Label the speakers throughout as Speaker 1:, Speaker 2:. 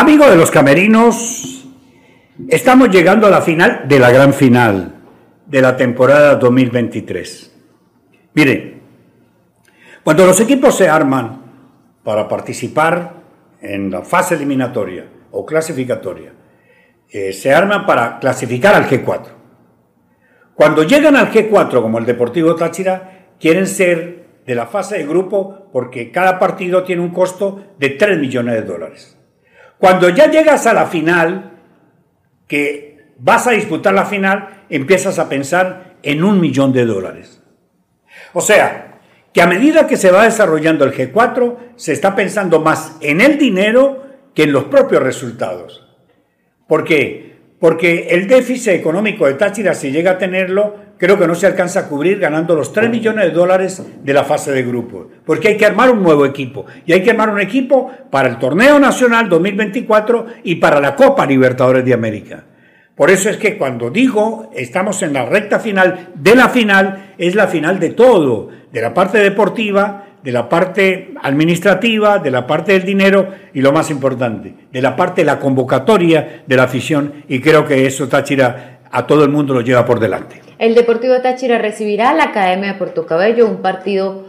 Speaker 1: Amigos de los camerinos, estamos llegando a la final de la gran final de la temporada 2023. Miren, cuando los equipos se arman para participar en la fase eliminatoria o clasificatoria, eh, se arman para clasificar al G4. Cuando llegan al G4, como el Deportivo Táchira, quieren ser de la fase de grupo porque cada partido tiene un costo de 3 millones de dólares. Cuando ya llegas a la final, que vas a disputar la final, empiezas a pensar en un millón de dólares. O sea, que a medida que se va desarrollando el G4, se está pensando más en el dinero que en los propios resultados. ¿Por qué? Porque el déficit económico de Táchira, si llega a tenerlo, creo que no se alcanza a cubrir ganando los 3 millones de dólares de la fase de grupo. Porque hay que armar un nuevo equipo. Y hay que armar un equipo para el Torneo Nacional 2024 y para la Copa Libertadores de América. Por eso es que cuando digo estamos en la recta final de la final, es la final de todo, de la parte deportiva, de la parte administrativa, de la parte del dinero y lo más importante, de la parte de la convocatoria de la afición y creo que eso Táchira a todo el mundo lo lleva por delante.
Speaker 2: El Deportivo Táchira recibirá a la Academia de Puerto Cabello, un partido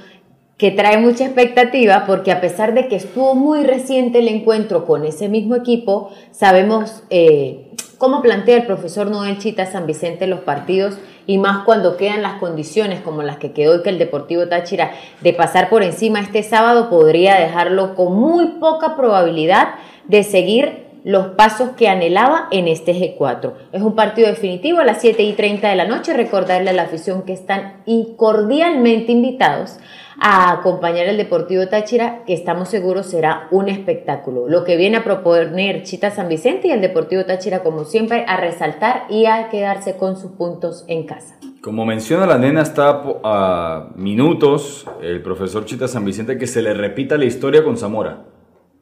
Speaker 2: que trae mucha expectativa porque a pesar de que estuvo muy reciente el encuentro con ese mismo equipo, sabemos eh, cómo plantea el profesor Noel Chita San Vicente los partidos y más cuando quedan las condiciones como las que quedó y que el Deportivo Táchira de pasar por encima este sábado podría dejarlo con muy poca probabilidad de seguir los pasos que anhelaba en este G4. Es un partido definitivo a las 7 y 30 de la noche. Recordarle a la afición que están cordialmente invitados a acompañar al Deportivo Táchira, que estamos seguros será un espectáculo. Lo que viene a proponer Chita San Vicente y el Deportivo Táchira, como siempre, a resaltar y a quedarse con sus puntos en casa.
Speaker 3: Como menciona la nena, está a minutos el profesor Chita San Vicente que se le repita la historia con Zamora.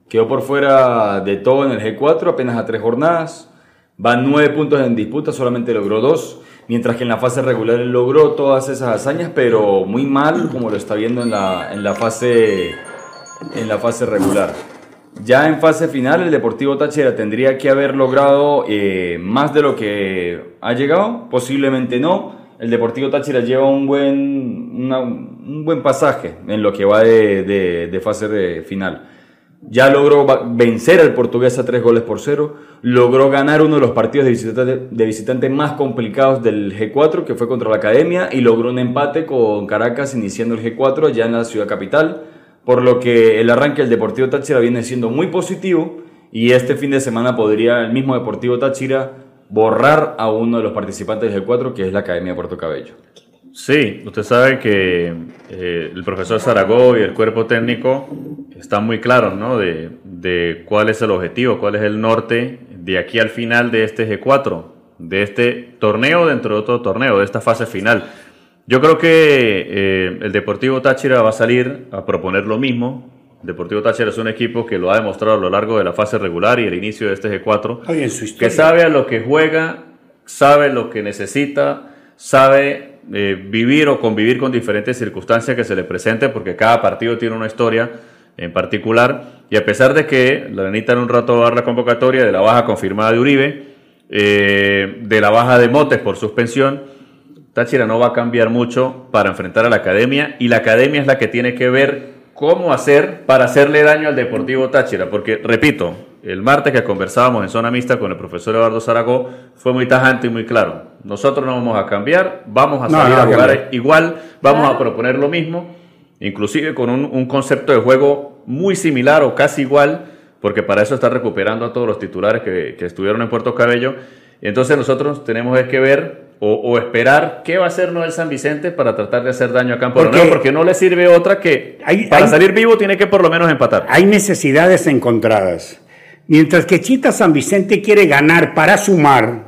Speaker 3: Quedó por fuera de todo en el G4, apenas a tres jornadas. Van nueve puntos en disputa, solamente logró dos. Mientras que en la fase regular logró todas esas hazañas, pero muy mal, como lo está viendo en la, en la, fase, en la fase regular. Ya en fase final, el Deportivo Táchira tendría que haber logrado eh, más de lo que ha llegado. Posiblemente no. El Deportivo Táchira lleva un buen, un buen pasaje en lo que va de, de, de fase de final. Ya logró vencer al portugués a tres goles por cero. Logró ganar uno de los partidos de visitante, de visitante más complicados del G4, que fue contra la Academia, y logró un empate con Caracas iniciando el G4 ya en la ciudad capital. Por lo que el arranque del Deportivo Táchira viene siendo muy positivo. Y este fin de semana podría el mismo Deportivo Táchira borrar a uno de los participantes del G4, que es la Academia de Puerto Cabello.
Speaker 4: Sí, usted sabe que eh, el profesor Zaragoza y el cuerpo técnico están muy claros ¿no? de, cuál es el objetivo, cuál es el norte de aquí al final de este G4, de este torneo dentro de otro torneo, de esta fase final. Yo creo que eh, el Deportivo Táchira va a salir a proponer lo mismo. Deportivo Táchira es un equipo que lo ha demostrado a lo largo de la fase regular y el inicio de este G4, que sabe a lo que juega, sabe lo que necesita, sabe eh, vivir o convivir con diferentes circunstancias que se le presenten, porque cada partido tiene una historia en particular. Y a pesar de que la Anita en un rato va a dar la convocatoria de la baja confirmada de Uribe, eh, de la baja de Motes por suspensión, Táchira no va a cambiar mucho para enfrentar a la academia y la academia es la que tiene que ver cómo hacer para hacerle daño al Deportivo Táchira, porque repito, el martes que conversábamos en zona mixta con el profesor Eduardo Zaragoza fue muy tajante y muy claro. Nosotros no vamos a cambiar, vamos a salir a jugar igual, vamos a proponer lo mismo, inclusive con un, concepto de juego muy similar o casi igual, porque para eso está recuperando a todos los titulares que, estuvieron en Puerto Cabello. Entonces nosotros tenemos que ver o, esperar qué va a hacer Noel San Vicente para tratar de hacer daño a Campo porque, porque no le sirve otra que para salir vivo tiene que por lo menos empatar.
Speaker 1: Hay necesidades encontradas. Mientras que Chita San Vicente quiere ganar para sumar,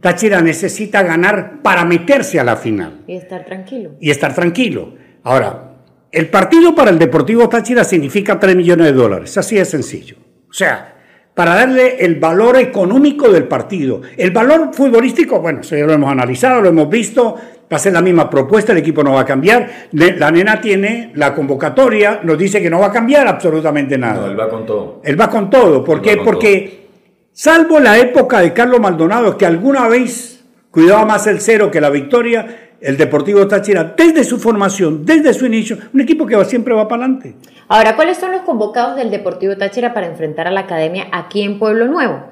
Speaker 1: Táchira necesita ganar para meterse a la final.
Speaker 2: Y estar tranquilo.
Speaker 1: Y estar tranquilo. Ahora, el partido para el Deportivo Táchira significa 3 millones de dólares, así de sencillo. O sea, para darle el valor económico del partido. El valor futbolístico, bueno, eso ya lo hemos analizado, lo hemos visto, va a ser la misma propuesta, el equipo no va a cambiar. La nena tiene la convocatoria, nos dice que no va a cambiar absolutamente nada.
Speaker 3: No, él va con todo.
Speaker 1: Él va con todo. ¿Por
Speaker 3: Él
Speaker 1: qué? Porque, salvo la época de Carlos Maldonado, que alguna vez cuidaba más el cero que la victoria, el Deportivo Táchira, desde su formación, desde su inicio, un equipo que va- siempre va para adelante.
Speaker 2: Ahora, ¿cuáles son los convocados del Deportivo Táchira para enfrentar a la academia aquí en Pueblo Nuevo?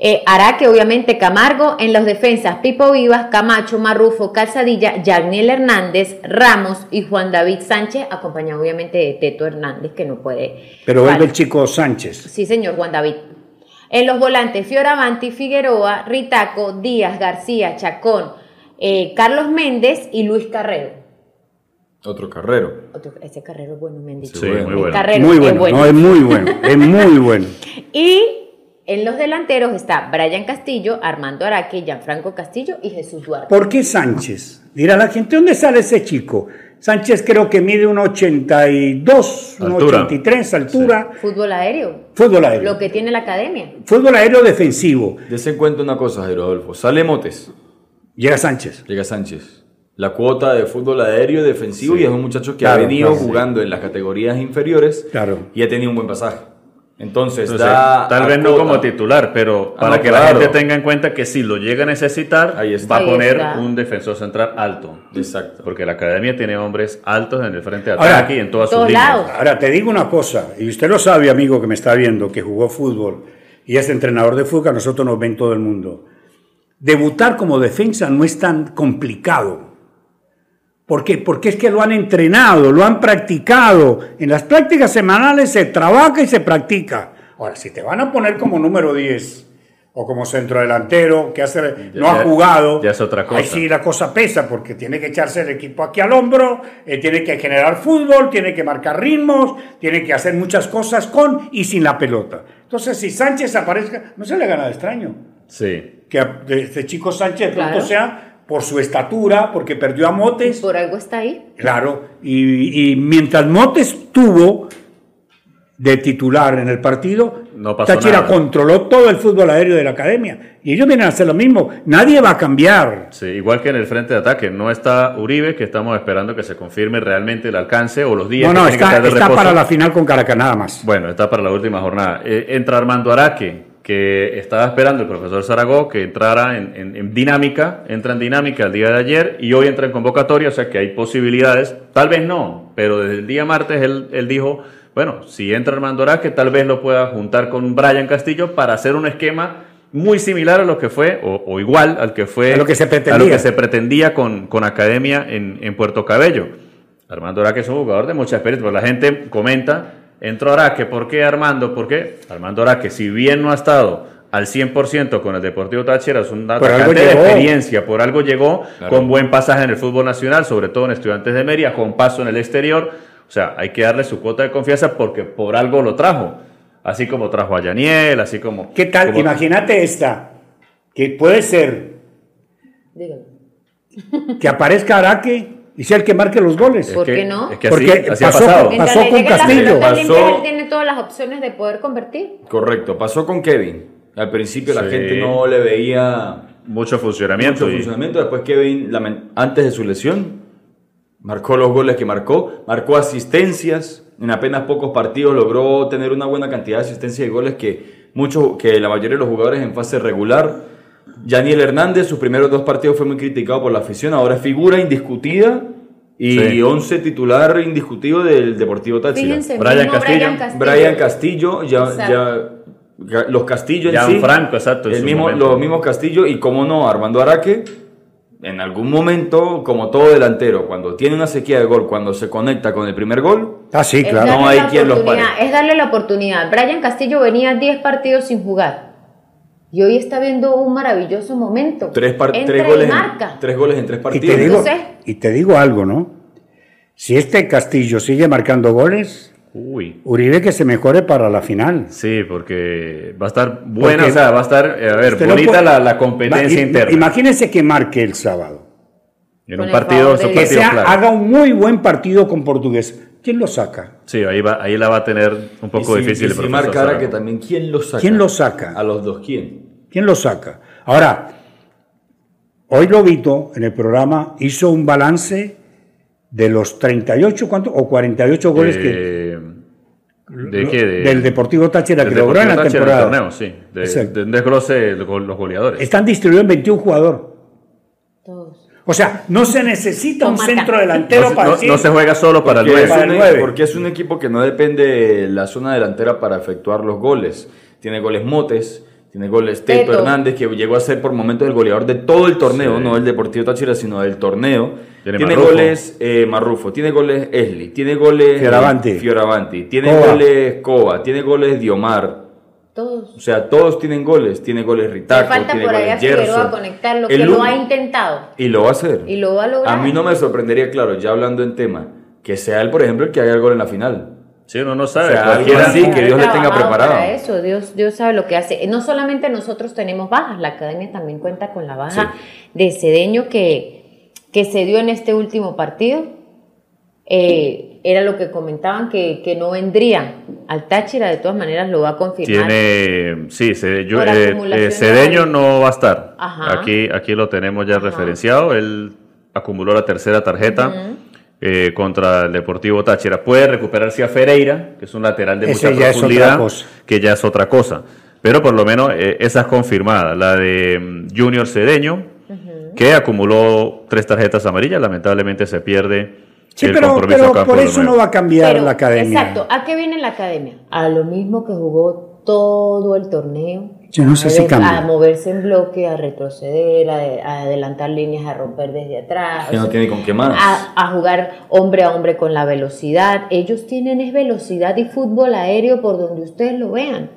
Speaker 2: Eh, Araque, obviamente, Camargo, en los defensas, Pipo Vivas, Camacho, Marrufo, Calzadilla, Yarniel Hernández, Ramos y Juan David Sánchez, acompañado obviamente de Teto Hernández, que no puede.
Speaker 1: Pero vuelve el chico Sánchez.
Speaker 2: Sí, señor Juan David. En los volantes, Fioravanti, Figueroa, Ritaco, Díaz, García, Chacón, eh, Carlos Méndez y Luis Carrero.
Speaker 3: Otro carrero.
Speaker 2: Otro- ese Carrero es bueno, me han dicho.
Speaker 4: Sí,
Speaker 3: bueno.
Speaker 4: muy bueno.
Speaker 2: Carrero
Speaker 1: muy
Speaker 2: es
Speaker 1: bueno. no, es muy bueno, es muy bueno.
Speaker 2: Y en los delanteros está Brian Castillo, Armando Araque, Gianfranco Castillo y Jesús Duarte.
Speaker 1: ¿Por qué Sánchez? Dirá la gente, ¿dónde sale ese chico? Sánchez creo que mide un 82, un
Speaker 4: Altura.
Speaker 1: 83, altura.
Speaker 2: Fútbol aéreo,
Speaker 1: Fútbol aéreo.
Speaker 2: lo que tiene la academia.
Speaker 1: Fútbol aéreo defensivo.
Speaker 3: Dese en cuenta una cosa, Jairo Adolfo. Sale Motes,
Speaker 1: Llega Sánchez.
Speaker 3: llega Sánchez. La cuota de fútbol aéreo defensivo y es un muchacho que
Speaker 1: Claro,
Speaker 3: ha venido
Speaker 1: claro, sí.
Speaker 3: jugando en las categorías inferiores
Speaker 1: Claro.
Speaker 3: y ha tenido un buen pasaje. Entonces,
Speaker 4: Entonces,
Speaker 3: da
Speaker 4: tal vez no
Speaker 3: cuota.
Speaker 4: como titular, pero
Speaker 3: Ah,
Speaker 4: para
Speaker 3: no,
Speaker 4: que la gente tenga en cuenta que si lo llega a necesitar,
Speaker 3: Ahí está.
Speaker 4: va a
Speaker 2: Ahí
Speaker 4: poner
Speaker 2: está.
Speaker 4: un defensor central alto.
Speaker 3: Exacto.
Speaker 4: Porque la academia tiene hombres altos en el frente de
Speaker 1: Ahora,
Speaker 4: ataque y en todas sus
Speaker 2: todos
Speaker 4: líneas.
Speaker 2: lados.
Speaker 1: Ahora, te digo una cosa, y usted lo sabe, amigo que me está viendo, que jugó fútbol y es entrenador de fútbol, a nosotros nos ven todo el mundo. Debutar como defensa no es tan complicado. ¿Por qué? Porque es que lo han entrenado, lo han practicado. En las prácticas semanales se trabaja y se practica. Ahora, si te van a poner como número 10 o como centrodelantero, que hace, no
Speaker 4: Ya-
Speaker 1: ha jugado,
Speaker 4: ya es otra cosa.
Speaker 1: ahí sí la cosa pesa porque tiene que echarse el equipo aquí al hombro, eh, tiene que generar fútbol, tiene que marcar ritmos, tiene que hacer muchas cosas con y sin la pelota. Entonces, si Sánchez aparezca, no se le gana de extraño
Speaker 4: Sí.
Speaker 1: que este chico Sánchez de pronto
Speaker 2: Claro.
Speaker 1: sea por su estatura, porque perdió a Motes,
Speaker 2: Por algo está ahí.
Speaker 1: claro, y, y mientras Motes tuvo de titular en el partido,
Speaker 4: No pasó
Speaker 1: Táchira
Speaker 4: nada.
Speaker 1: controló todo el fútbol aéreo de la academia. Y ellos vienen a hacer lo mismo. Nadie va a cambiar.
Speaker 4: Sí, igual que en el frente de ataque, no está Uribe, que estamos esperando que se confirme realmente el alcance o los días
Speaker 1: No,
Speaker 4: que
Speaker 1: no,
Speaker 4: que
Speaker 1: está,
Speaker 4: estar de
Speaker 1: está
Speaker 4: reposo.
Speaker 1: para la final con Caracas nada más.
Speaker 4: Bueno, está para la última jornada. Eh, entra Armando Araque, que estaba esperando el profesor Zaragoza que entrara en, en- en dinámica, entra en dinámica el día de ayer y hoy entra en convocatoria, o sea que hay posibilidades, tal vez no, pero desde el día martes él, él dijo, bueno, si entra Armando Araque, tal vez lo pueda juntar con Brian Castillo para hacer un esquema muy similar a lo que fue, o, o igual al que fue,
Speaker 1: A lo que se pretendía.
Speaker 4: a lo que se pretendía con, con Academia en, en Puerto Cabello. Armando Araque es un jugador de mucha experiencia, pero la gente comenta, entró Araque, ¿por qué Armando? ¿Por qué? Armando Araque, si bien no ha estado al 100% con el Deportivo Táchira, es un atacante de experiencia, por algo llegó
Speaker 3: Claro.
Speaker 4: con buen pasaje en el fútbol nacional, sobre todo en Estudiantes de Mérida, con paso en el exterior, o sea, hay que darle su cuota de confianza porque por algo lo trajo, así como trajo a Yaniel, así como...
Speaker 1: ¿Qué tal?
Speaker 4: como-
Speaker 1: Imagínate esta, que puede ser
Speaker 2: Dígalo.
Speaker 1: que aparezca Araque y sea el que marque los goles.
Speaker 4: Es
Speaker 2: ¿Por qué no?
Speaker 4: Es que así,
Speaker 1: Porque
Speaker 4: así ha
Speaker 1: pasó- Mientras pasó con
Speaker 2: la
Speaker 1: Castillo.
Speaker 3: Pasó-
Speaker 2: limpia, él tiene todas las opciones de poder convertir.
Speaker 3: Correcto. Pasó con Kevin. Al principio la
Speaker 4: Sí.
Speaker 3: gente no le veía
Speaker 4: Mucho funcionamiento.
Speaker 3: mucho
Speaker 4: y-
Speaker 3: funcionamiento. Después Kevin, antes de su lesión, marcó los goles que marcó, marcó asistencias. En apenas pocos partidos logró tener una buena cantidad de asistencias y goles que, muchos, que la mayoría de los jugadores en fase regular. Yaniel Hernández, sus primeros dos partidos fue muy criticado por la afición, ahora es figura indiscutida y
Speaker 4: Sí.
Speaker 3: 11 titular indiscutido del Deportivo Táchira.
Speaker 2: Fíjense,
Speaker 4: Brian Castillo.
Speaker 2: Brian Castillo.
Speaker 3: Brian Castillo, ya,
Speaker 2: Exacto.
Speaker 3: los Castillo en sí.
Speaker 4: Gianfranco, exacto,
Speaker 3: El
Speaker 4: su
Speaker 3: mismo,
Speaker 4: momento.
Speaker 3: los mismos Castillo y como no, Armando Araque, en algún momento, como todo delantero, cuando tiene una sequía de gol, cuando se conecta con el primer gol,
Speaker 1: Ah, sí, claro.
Speaker 3: No hay quien los pare.
Speaker 2: Es darle la oportunidad. Brian Castillo venía 10 partidos sin jugar. Y hoy está viendo un maravilloso momento.
Speaker 3: tres,
Speaker 2: Entra
Speaker 3: tres,
Speaker 2: y
Speaker 3: goles,
Speaker 2: marca.
Speaker 3: en, tres goles en tres
Speaker 1: Y
Speaker 3: partidos.
Speaker 1: te, digo, y te digo algo, ¿no? Si este Castillo sigue marcando goles,
Speaker 4: Uy.
Speaker 1: Uribe que se mejore para la final.
Speaker 4: Sí, porque va a estar buena,
Speaker 1: Porque
Speaker 4: o sea, va a estar, eh, a ver, bonita
Speaker 1: puede-
Speaker 4: la, la competencia
Speaker 1: Va-
Speaker 4: interna.
Speaker 1: Imagínese que marque el sábado.
Speaker 4: En un partido,
Speaker 2: de
Speaker 1: Que
Speaker 2: Dios.
Speaker 4: partidos
Speaker 1: sea, haga un muy buen partido con Portugués. ¿Quién lo saca?
Speaker 4: Sí, ahí, va, ahí la va a tener un poco
Speaker 3: Y si-
Speaker 4: difícil
Speaker 3: y si marcara
Speaker 4: Zaragoza.
Speaker 3: que también, ¿quién lo saca?
Speaker 1: ¿Quién lo saca?
Speaker 3: A los dos, ¿quién?
Speaker 1: ¿Quién lo saca? Ahora, hoy Lobito en el programa hizo un balance de los 38 ¿cuánto? o 48 goles que
Speaker 4: Eh, ¿De qué? De-
Speaker 1: del Deportivo Táchira que logró en la
Speaker 4: Táchira
Speaker 1: temporada.
Speaker 4: el torneo, sí. De, de un desglose de los los goleadores.
Speaker 1: Están distribuidos en 21 jugadores. O sea, no se necesita un
Speaker 2: marca.
Speaker 1: centro delantero
Speaker 4: no,
Speaker 1: para
Speaker 4: no-
Speaker 1: decir,
Speaker 4: no se juega solo para el
Speaker 3: Porque es,
Speaker 1: Para
Speaker 4: nueve.
Speaker 1: el
Speaker 3: un,
Speaker 1: nueve.
Speaker 3: porque es un equipo que no depende de la zona delantera para efectuar los goles. Tiene goles Motes, tiene goles Teto,
Speaker 2: Teto.
Speaker 3: Hernández, que llegó a ser por momentos el goleador de todo el torneo,
Speaker 4: Sí.
Speaker 3: no del Deportivo Táchira, sino del torneo.
Speaker 4: Tiene
Speaker 3: Tiene,
Speaker 4: Marrufo.
Speaker 3: goles eh, Marrufo, tiene goles Esli, tiene goles
Speaker 1: Fioravanti.
Speaker 3: Fioravanti, tiene
Speaker 1: Cova.
Speaker 3: goles Cova, tiene goles Diomar.
Speaker 2: Todos.
Speaker 3: O sea, todos tienen goles. Tiene goles
Speaker 2: Le
Speaker 3: Ritaco,
Speaker 2: falta
Speaker 3: tiene
Speaker 2: por allá
Speaker 3: goles
Speaker 2: Figueroa conectar lo
Speaker 3: El
Speaker 2: que lo ha intentado.
Speaker 3: Y lo va a hacer.
Speaker 2: Y lo va a lograr.
Speaker 3: A mí no me sorprendería, claro, ya hablando en tema, que sea él, por ejemplo, el que haga el gol en la final.
Speaker 4: Sí, uno no sabe.
Speaker 3: O sea,
Speaker 4: cualquiera-
Speaker 3: así, que Dios le tenga preparado.
Speaker 2: Para eso, Dios, Dios sabe lo que hace. No solamente nosotros tenemos bajas, la academia también cuenta con la baja de Cedeño que, que se dio en este último partido. Eh, era lo que comentaban que, que no vendría al Táchira, de todas maneras lo va a confirmar.
Speaker 4: Tiene, sí, se- yo- eh, eh,
Speaker 2: de
Speaker 4: Cedeño no va a estar.
Speaker 2: Ajá.
Speaker 4: Aquí, aquí lo tenemos ya
Speaker 2: Ajá.
Speaker 4: referenciado. Él acumuló la tercera tarjeta eh, contra el Deportivo Táchira. Puede recuperarse a Ferreira, que es un lateral de
Speaker 1: Ese
Speaker 4: mucha
Speaker 1: ya es otra
Speaker 4: profundidad,
Speaker 1: cosa.
Speaker 4: que ya es otra cosa. Pero por lo menos eh, esa es confirmada. La de mm, Junior Cedeño, que acumuló tres tarjetas amarillas, lamentablemente se pierde
Speaker 1: Sí,
Speaker 4: el
Speaker 1: pero, pero por eso no va a cambiar
Speaker 2: Pero,
Speaker 1: la academia.
Speaker 2: Exacto. ¿A qué viene la academia? A lo mismo que jugó todo el torneo.
Speaker 1: Yo no sé
Speaker 2: a
Speaker 1: si cambia.
Speaker 2: A moverse en bloque, a retroceder, a, a adelantar líneas, a romper desde atrás.
Speaker 3: Que no tiene con qué más.
Speaker 2: A, a jugar hombre a hombre con la velocidad. Ellos tienen es velocidad y fútbol aéreo por donde ustedes lo vean.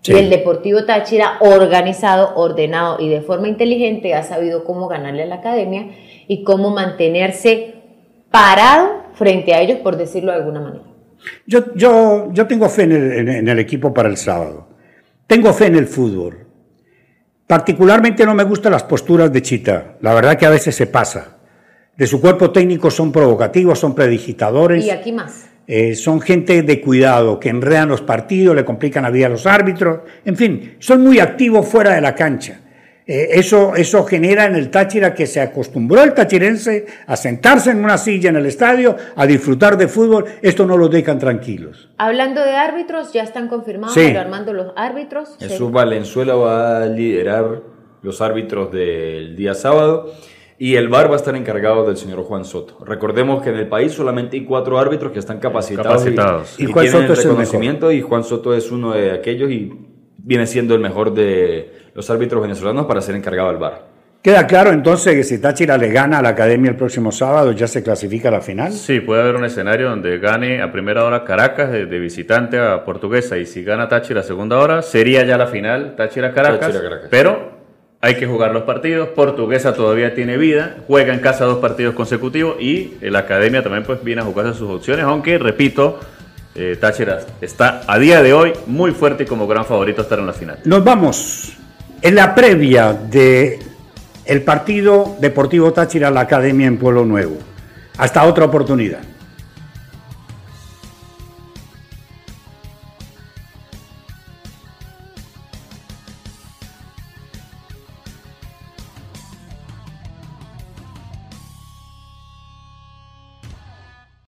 Speaker 1: Sí.
Speaker 2: Y el Deportivo Táchira, organizado, ordenado y de forma inteligente, ha sabido cómo ganarle a la academia y cómo mantenerse parado frente a ellos, por decirlo de alguna manera.
Speaker 1: Yo, yo, yo tengo fe en el, en- el equipo para el sábado. Tengo fe en el fútbol. Particularmente no me gustan las posturas de Chita. La verdad que a veces se pasa. De su cuerpo técnico son provocativos, son predigitadores.
Speaker 2: Y aquí más.
Speaker 1: Eh, son gente de cuidado, que enredan los partidos, le complican la vida a los árbitros, en fin, son muy activos fuera de la cancha. Eh, eso, eso genera en el Táchira que se acostumbró el tachirense a sentarse en una silla en el estadio, a disfrutar de fútbol, esto no los dejan tranquilos.
Speaker 2: Hablando de árbitros, ya están confirmados,
Speaker 1: Sí.
Speaker 2: pero armando los árbitros.
Speaker 3: Jesús Valenzuela va a liderar los árbitros del día sábado y el VAR va a estar encargado del señor Juan Soto. Recordemos que en el país solamente hay cuatro árbitros que están capacitados,
Speaker 4: Capacitados.
Speaker 3: y,
Speaker 1: Y
Speaker 3: y
Speaker 1: Juan
Speaker 3: tienen
Speaker 1: Soto es
Speaker 3: el
Speaker 1: el
Speaker 3: reconocimiento y Juan Soto es uno de aquellos y viene siendo el mejor de los árbitros venezolanos para ser encargado del VAR.
Speaker 1: Queda claro entonces que si Táchira le gana a la academia el próximo sábado, ya se clasifica a la final.
Speaker 4: Sí, puede haber un escenario donde gane a primera hora Caracas de, de visitante a Portuguesa y si gana Táchira a segunda hora sería ya la final Táchira-Caracas,
Speaker 3: Táchira-Caracas.
Speaker 4: pero hay que jugar los partidos, Portuguesa todavía tiene vida, juega en casa dos partidos consecutivos y la Academia también pues viene a jugarse sus opciones, aunque repito, eh, Táchira está a día de hoy muy fuerte y como gran favorito a estar en la final.
Speaker 1: Nos vamos en la previa de el partido Deportivo Táchira la Academia en Pueblo Nuevo. Hasta otra oportunidad.